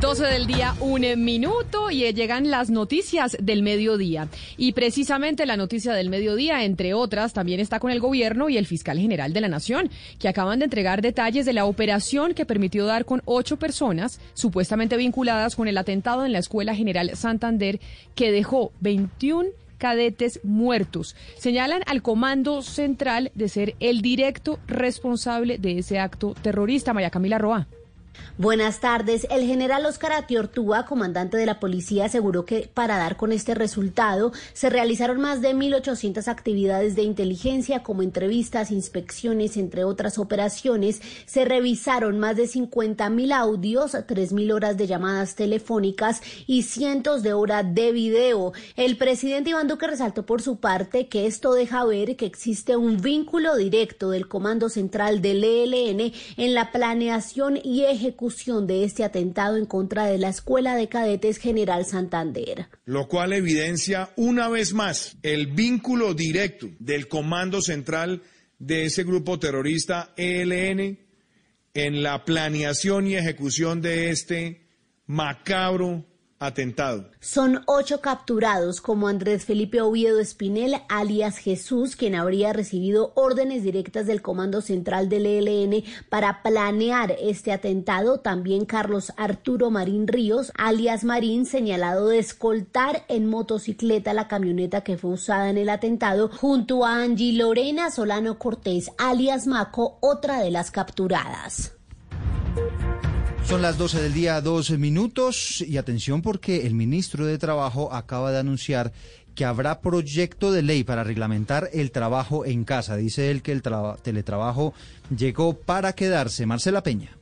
12 del día, un minuto y llegan las noticias del mediodía. Y precisamente la noticia del mediodía, entre otras, también está con el gobierno y el fiscal general de la Nación, que acaban de entregar detalles de la operación que permitió dar con ocho personas supuestamente vinculadas con el atentado en la Escuela General Santander, que dejó 21 cadetes muertos. Señalan al Comando Central de ser el directo responsable de ese acto terrorista. María Camila Roa. Buenas tardes. El general Oscar Atiortúa, comandante de la policía, aseguró que para dar con este resultado se realizaron más de 1.800 actividades de inteligencia como entrevistas, inspecciones, entre otras operaciones. Se revisaron más de 50.000 audios, 3.000 horas de llamadas telefónicas y cientos de horas de video. El presidente Iván Duque resaltó por su parte que esto deja ver que existe un vínculo directo del Comando Central del ELN en la planeación y ejecución de este atentado en contra de la Escuela de Cadetes General Santander. Lo cual evidencia una vez más el vínculo directo del Comando Central de ese grupo terrorista ELN en la planeación y ejecución de este macabro atentado. Son ocho capturados, como Andrés Felipe Oviedo Espinel, alias Jesús, quien habría recibido órdenes directas del Comando Central del ELN para planear este atentado. También Carlos Arturo Marín Ríos, alias Marín, señalado de escoltar en motocicleta la camioneta que fue usada en el atentado, junto a Angie Lorena Solano Cortés, alias Maco, otra de las capturadas. Son las 12 del día, 12 minutos y atención porque el ministro de Trabajo acaba de anunciar que habrá proyecto de ley para reglamentar el trabajo en casa. Dice él que el teletrabajo llegó para quedarse. Marcela Peña.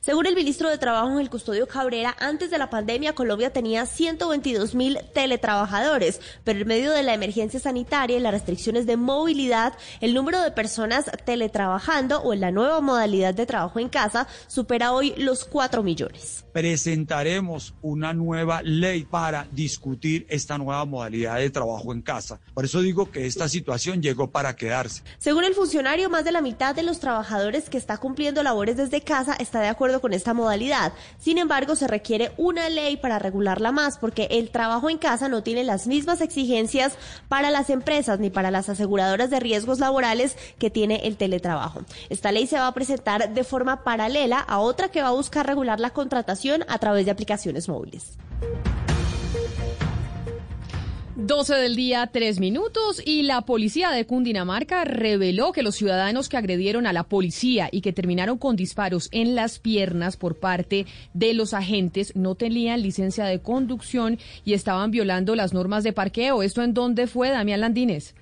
Según el ministro de Trabajo, el custodio Cabrera, antes de la pandemia Colombia tenía 122 mil teletrabajadores, pero en medio de la emergencia sanitaria y las restricciones de movilidad, el número de personas teletrabajando o en la nueva modalidad de trabajo en casa supera hoy los 4 millones. Presentaremos una nueva ley para discutir esta nueva modalidad de trabajo en casa. Por eso digo que esta situación llegó para quedarse. Según el funcionario, más de la mitad de los trabajadores que está cumpliendo labores desde casa está de acuerdo con esta modalidad. Sin embargo, se requiere una ley para regularla más porque el trabajo en casa no tiene las mismas exigencias para las empresas ni para las aseguradoras de riesgos laborales que tiene el teletrabajo. Esta ley se va a presentar de forma paralela a otra que va a buscar regular la contratación a través de aplicaciones móviles. 12 del día, 3 minutos, y la policía de Cundinamarca reveló que los ciudadanos que agredieron a la policía y que terminaron con disparos en las piernas por parte de los agentes no tenían licencia de conducción y estaban violando las normas de parqueo. ¿Esto en dónde fue, Damián Landines?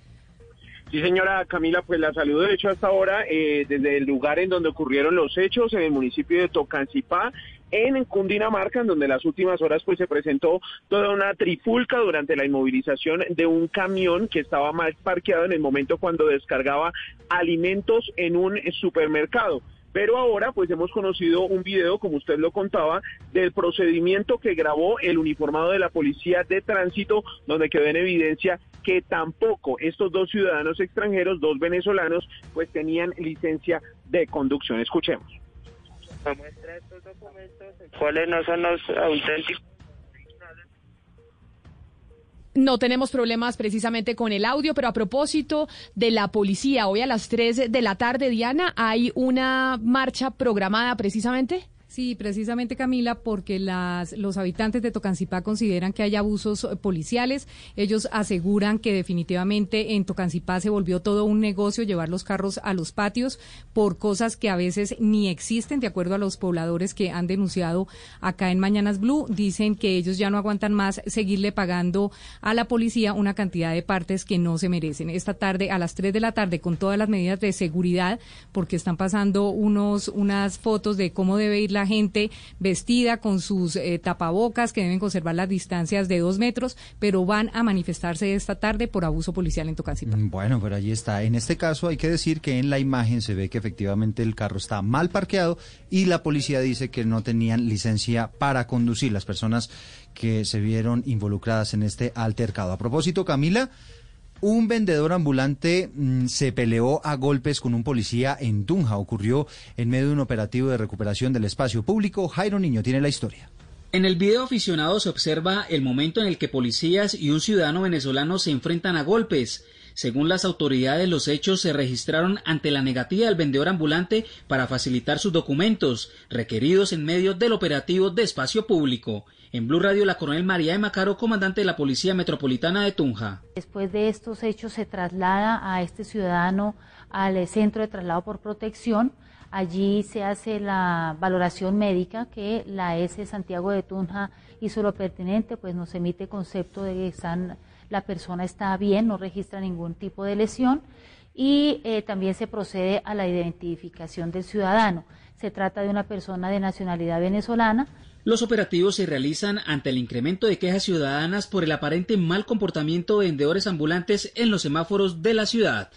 Sí, señora Camila, pues la saludo de hecho hasta ahora eh, desde el lugar en donde ocurrieron los hechos, en el municipio de Tocancipá, en Cundinamarca, en donde las últimas horas pues se presentó toda una trifulca durante la inmovilización de un camión que estaba mal parqueado en el momento cuando descargaba alimentos en un supermercado. Pero ahora pues hemos conocido un video, como usted lo contaba, del procedimiento que grabó el uniformado de la Policía de Tránsito, donde quedó en evidencia que tampoco estos dos ciudadanos extranjeros, dos venezolanos, pues tenían licencia de conducción. Escuchemos cuáles no son los auténticos. No tenemos problemas precisamente con el audio, pero a propósito de la policía, hoy a las 3 de la tarde, Diana, hay una marcha programada precisamente. Sí, precisamente Camila, porque las, los habitantes de Tocancipá consideran que hay abusos policiales. Ellos aseguran que definitivamente en Tocancipá se volvió todo un negocio llevar los carros a los patios por cosas que a veces ni existen, de acuerdo a los pobladores que han denunciado acá en Mañanas Blue. Dicen que ellos ya no aguantan más seguirle pagando a la policía una cantidad de partes que no se merecen. Esta tarde, a las 3 de la tarde, con todas las medidas de seguridad, porque están pasando unos, unas fotos de cómo debe ir la gente vestida con sus eh, tapabocas, que deben conservar las distancias de dos metros, pero van a manifestarse esta tarde por abuso policial en Tocancipá. Mm, bueno, pero allí está. En este caso hay que decir que en la imagen se ve que efectivamente el carro está mal parqueado y la policía dice que no tenían licencia para conducir las personas que se vieron involucradas en este altercado. A propósito, Camila, un vendedor ambulante mm, se peleó a golpes con un policía en Tunja. Ocurrió en medio de un operativo de recuperación del espacio público. Jairo Niño tiene la historia. En el video aficionado se observa el momento en el que policías y un ciudadano venezolano se enfrentan a golpes. Según las autoridades, los hechos se registraron ante la negativa del vendedor ambulante para facilitar sus documentos, requeridos en medio del operativo de espacio público. En Blue Radio, la coronel María de Macaro, comandante de la Policía Metropolitana de Tunja. Después de estos hechos se traslada a este ciudadano al centro de traslado por protección. Allí se hace la valoración médica que la S Santiago de Tunja hizo lo pertinente, pues nos emite concepto de que están, la persona está bien, no registra ningún tipo de lesión y eh, también se procede a la identificación del ciudadano. Se trata de una persona de nacionalidad venezolana. Los operativos se realizan ante el incremento de quejas ciudadanas por el aparente mal comportamiento de vendedores ambulantes en los semáforos de la ciudad.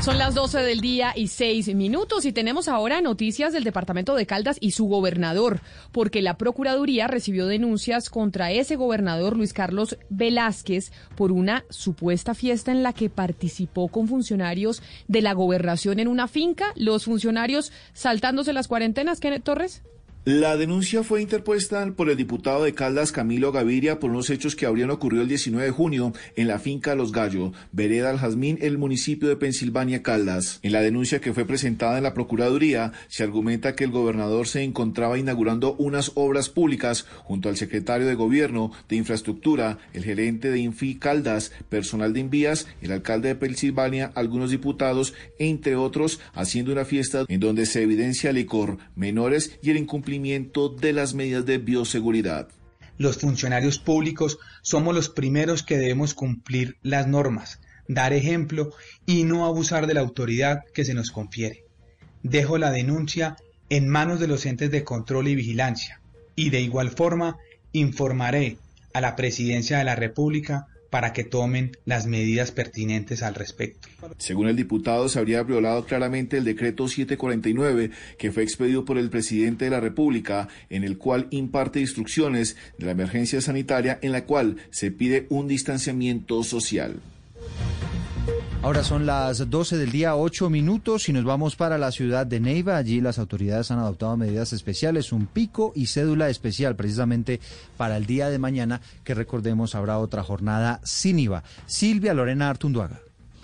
Son las 12 del día y 6 minutos y tenemos ahora noticias del departamento de Caldas y su gobernador, porque la Procuraduría recibió denuncias contra ese gobernador Luis Carlos Velázquez por una supuesta fiesta en la que participó con funcionarios de la gobernación en una finca, los funcionarios saltándose las cuarentenas, Kenneth Torres. La denuncia fue interpuesta por el diputado de Caldas Camilo Gaviria por unos hechos que habrían ocurrido el 19 de junio en la finca Los Gallo, vereda Al Jazmín, el municipio de Pensilvania, Caldas. En la denuncia que fue presentada en la Procuraduría, se argumenta que el gobernador se encontraba inaugurando unas obras públicas junto al secretario de Gobierno de Infraestructura, el gerente de Infi Caldas, personal de Invías, el alcalde de Pensilvania, algunos diputados, entre otros, haciendo una fiesta en donde se evidencia licor, menores y el incumplimiento de las medidas de bioseguridad. Los funcionarios públicos somos los primeros que debemos cumplir las normas, dar ejemplo y no abusar de la autoridad que se nos confiere. Dejo la denuncia en manos de los entes de control y vigilancia y de igual forma informaré a la Presidencia de la República para que tomen las medidas pertinentes al respecto. Según el diputado, se habría violado claramente el decreto 749 que fue expedido por el presidente de la República, en el cual imparte instrucciones de la emergencia sanitaria en la cual se pide un distanciamiento social. Ahora son las 12 del día, 8 minutos y nos vamos para la ciudad de Neiva. Allí las autoridades han adoptado medidas especiales, un pico y cédula especial precisamente para el día de mañana, que recordemos habrá otra jornada sin IVA. Silvia Lorena Artunduaga.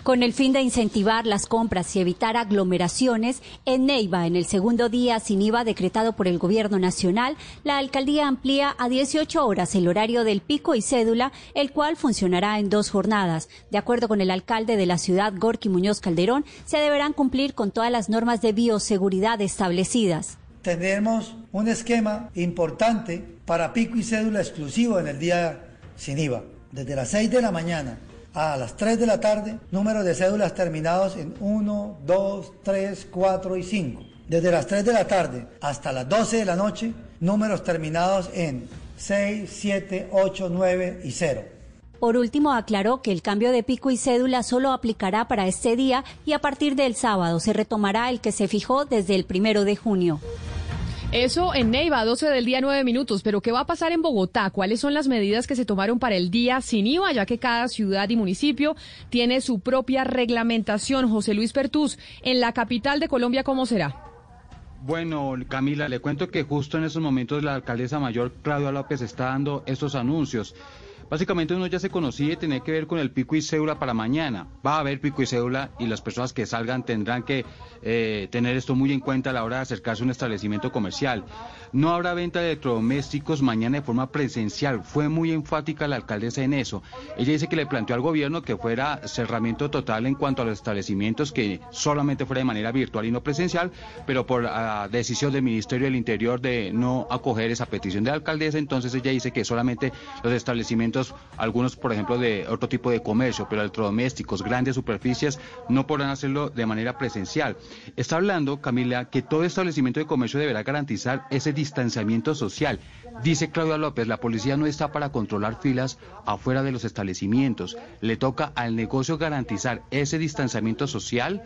Con el fin de incentivar las compras y evitar aglomeraciones, en Neiva, en el segundo día sin IVA decretado por el Gobierno Nacional, la alcaldía amplía a 18 horas el horario del pico y cédula, el cual funcionará en dos jornadas. De acuerdo con el alcalde de la ciudad, Gorky Muñoz Calderón, se deberán cumplir con todas las normas de bioseguridad establecidas. Tenemos un esquema importante para pico y cédula exclusivo en el día sin IVA. Desde las 6 de la mañana a las 3 de la tarde, números de cédulas terminados en 1, 2, 3, 4 y 5. Desde las 3 de la tarde hasta las 12 de la noche, números terminados en 6, 7, 8, 9 y 0. Por último, aclaró que el cambio de pico y cédula solo aplicará para este día y a partir del sábado se retomará el que se fijó desde el primero de junio. Eso en Neiva, 12 del día, 9 minutos. Pero ¿qué va a pasar en Bogotá? ¿Cuáles son las medidas que se tomaron para el día sin IVA? Ya que cada ciudad y municipio tiene su propia reglamentación. José Luis Pertús, en la capital de Colombia, ¿cómo será? Bueno, Camila, le cuento que justo en esos momentos la alcaldesa mayor, Claudia López, está dando estos anuncios. Básicamente uno ya se conocía y tenía que ver con el pico y cédula para mañana. Va a haber pico y cédula y las personas que salgan tendrán que eh, tener esto muy en cuenta a la hora de acercarse a un establecimiento comercial. No habrá venta de electrodomésticos mañana de forma presencial. Fue muy enfática la alcaldesa en eso. Ella dice que le planteó al gobierno que fuera cerramiento total en cuanto a los establecimientos, que solamente fuera de manera virtual y no presencial, pero por la decisión del Ministerio del Interior de no acoger esa petición de la alcaldesa, entonces ella dice que solamente los establecimientos, algunos por ejemplo de otro tipo de comercio, pero electrodomésticos, grandes superficies, no podrán hacerlo de manera presencial. Está hablando, Camila, que todo establecimiento de comercio deberá garantizar ese distanciamiento social. Dice Claudia López, la policía no está para controlar filas afuera de los establecimientos. Le toca al negocio garantizar ese distanciamiento social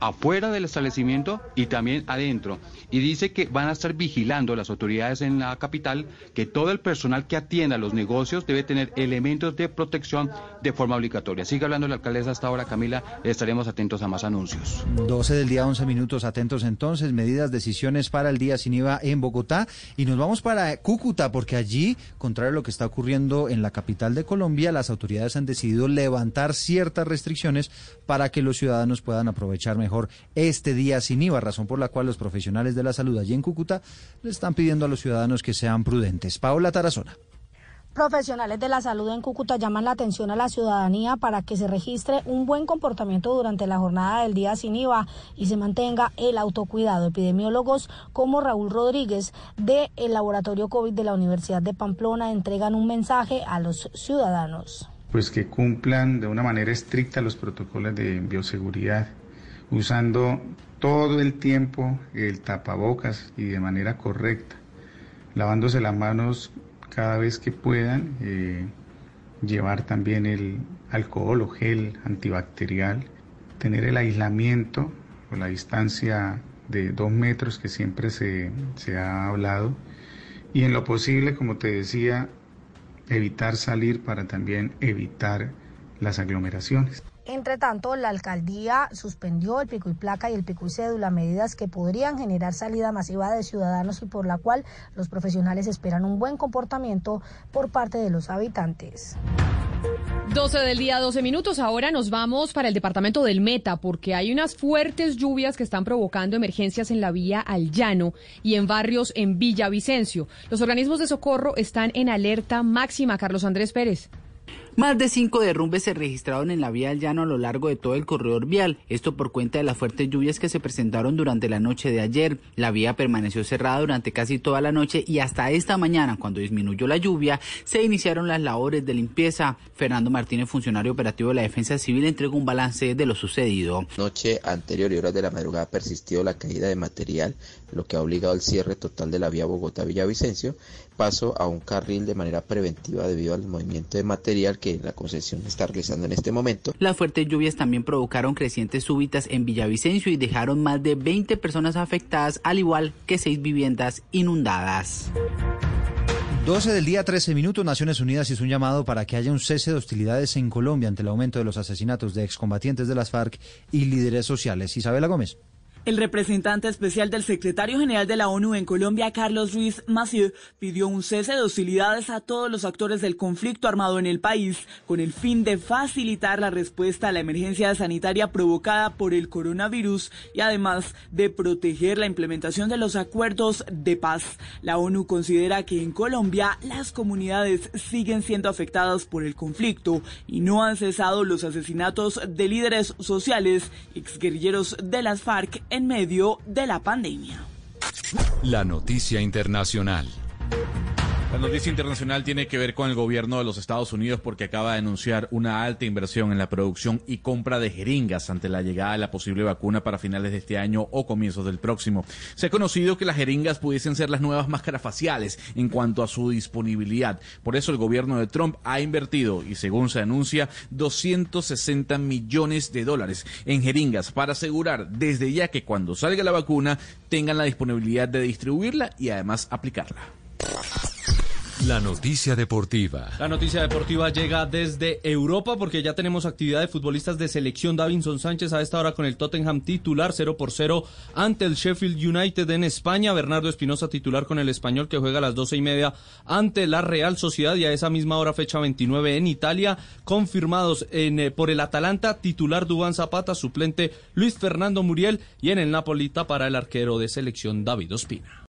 afuera del establecimiento y también adentro. Y dice que van a estar vigilando las autoridades en la capital que todo el personal que atienda los negocios debe tener elementos de protección de forma obligatoria. Sigue hablando la alcaldesa hasta ahora, Camila, estaremos atentos a más anuncios. 12 del día, 11 minutos, atentos entonces, medidas, decisiones para el día sin IVA en Bogotá. Y nos vamos para Cúcuta, porque allí, contrario a lo que está ocurriendo en la capital de Colombia, las autoridades han decidido levantar ciertas restricciones para que los ciudadanos puedan aprovechar mejor este día sin IVA, razón por la cual los profesionales de la salud allí en Cúcuta le están pidiendo a los ciudadanos que sean prudentes. Paola Tarazona. Profesionales de la salud en Cúcuta llaman la atención a la ciudadanía para que se registre un buen comportamiento durante la jornada del día sin IVA y se mantenga el autocuidado. Epidemiólogos como Raúl Rodríguez del Laboratorio COVID de la Universidad de Pamplona entregan un mensaje a los ciudadanos. Pues que cumplan de una manera estricta los protocolos de bioseguridad, usando todo el tiempo el tapabocas y de manera correcta, lavándose las manos cada vez que puedan, eh, llevar también el alcohol o gel antibacterial, tener el aislamiento o la distancia de dos metros que siempre se, se ha hablado y en lo posible, como te decía, evitar salir para también evitar las aglomeraciones. Entre tanto, la alcaldía suspendió el pico y placa y el pico y cédula, medidas que podrían generar salida masiva de ciudadanos y por la cual los profesionales esperan un buen comportamiento por parte de los habitantes. 12 del día, 12 minutos. Ahora nos vamos para el departamento del Meta porque hay unas fuertes lluvias que están provocando emergencias en la vía al llano y en barrios en Villavicencio. Los organismos de socorro están en alerta máxima. Carlos Andrés Pérez. Más de cinco derrumbes se registraron en la vía del llano a lo largo de todo el corredor vial, esto por cuenta de las fuertes lluvias que se presentaron durante la noche de ayer. La vía permaneció cerrada durante casi toda la noche y hasta esta mañana, cuando disminuyó la lluvia, se iniciaron las labores de limpieza. Fernando Martínez, funcionario operativo de la Defensa Civil, entregó un balance de lo sucedido. Noche anterior y horas de la madrugada persistió la caída de material, lo que ha obligado al cierre total de la vía Bogotá-Villavicencio paso a un carril de manera preventiva debido al movimiento de material la concesión está realizando en este momento. Las fuertes lluvias también provocaron crecientes súbitas en Villavicencio y dejaron más de 20 personas afectadas, al igual que seis viviendas inundadas. 12 del día, 13 minutos. Naciones Unidas hizo un llamado para que haya un cese de hostilidades en Colombia ante el aumento de los asesinatos de excombatientes de las FARC y líderes sociales. Isabela Gómez. El representante especial del secretario general de la ONU en Colombia, Carlos Ruiz Massieu, pidió un cese de hostilidades a todos los actores del conflicto armado en el país, con el fin de facilitar la respuesta a la emergencia sanitaria provocada por el coronavirus y además de proteger la implementación de los acuerdos de paz. La ONU considera que en Colombia las comunidades siguen siendo afectadas por el conflicto y no han cesado los asesinatos de líderes sociales, exguerrilleros de las FARC, en medio de la pandemia. La noticia internacional. La noticia internacional tiene que ver con el gobierno de los Estados Unidos porque acaba de anunciar una alta inversión en la producción y compra de jeringas ante la llegada de la posible vacuna para finales de este año o comienzos del próximo. Se ha conocido que las jeringas pudiesen ser las nuevas máscaras faciales en cuanto a su disponibilidad. Por eso el gobierno de Trump ha invertido, y según se anuncia, 260 millones de dólares en jeringas para asegurar desde ya que cuando salga la vacuna tengan la disponibilidad de distribuirla y además aplicarla. La noticia deportiva. La noticia deportiva llega desde Europa porque ya tenemos actividad de futbolistas de selección. Davinson Sánchez a esta hora con el Tottenham titular 0 por 0 ante el Sheffield United en España. Bernardo Espinosa titular con el español que juega a las doce y media ante la Real Sociedad y a esa misma hora fecha 29 en Italia. Confirmados en, eh, por el Atalanta titular Dubán Zapata, suplente Luis Fernando Muriel y en el Napolita para el arquero de selección David Ospina.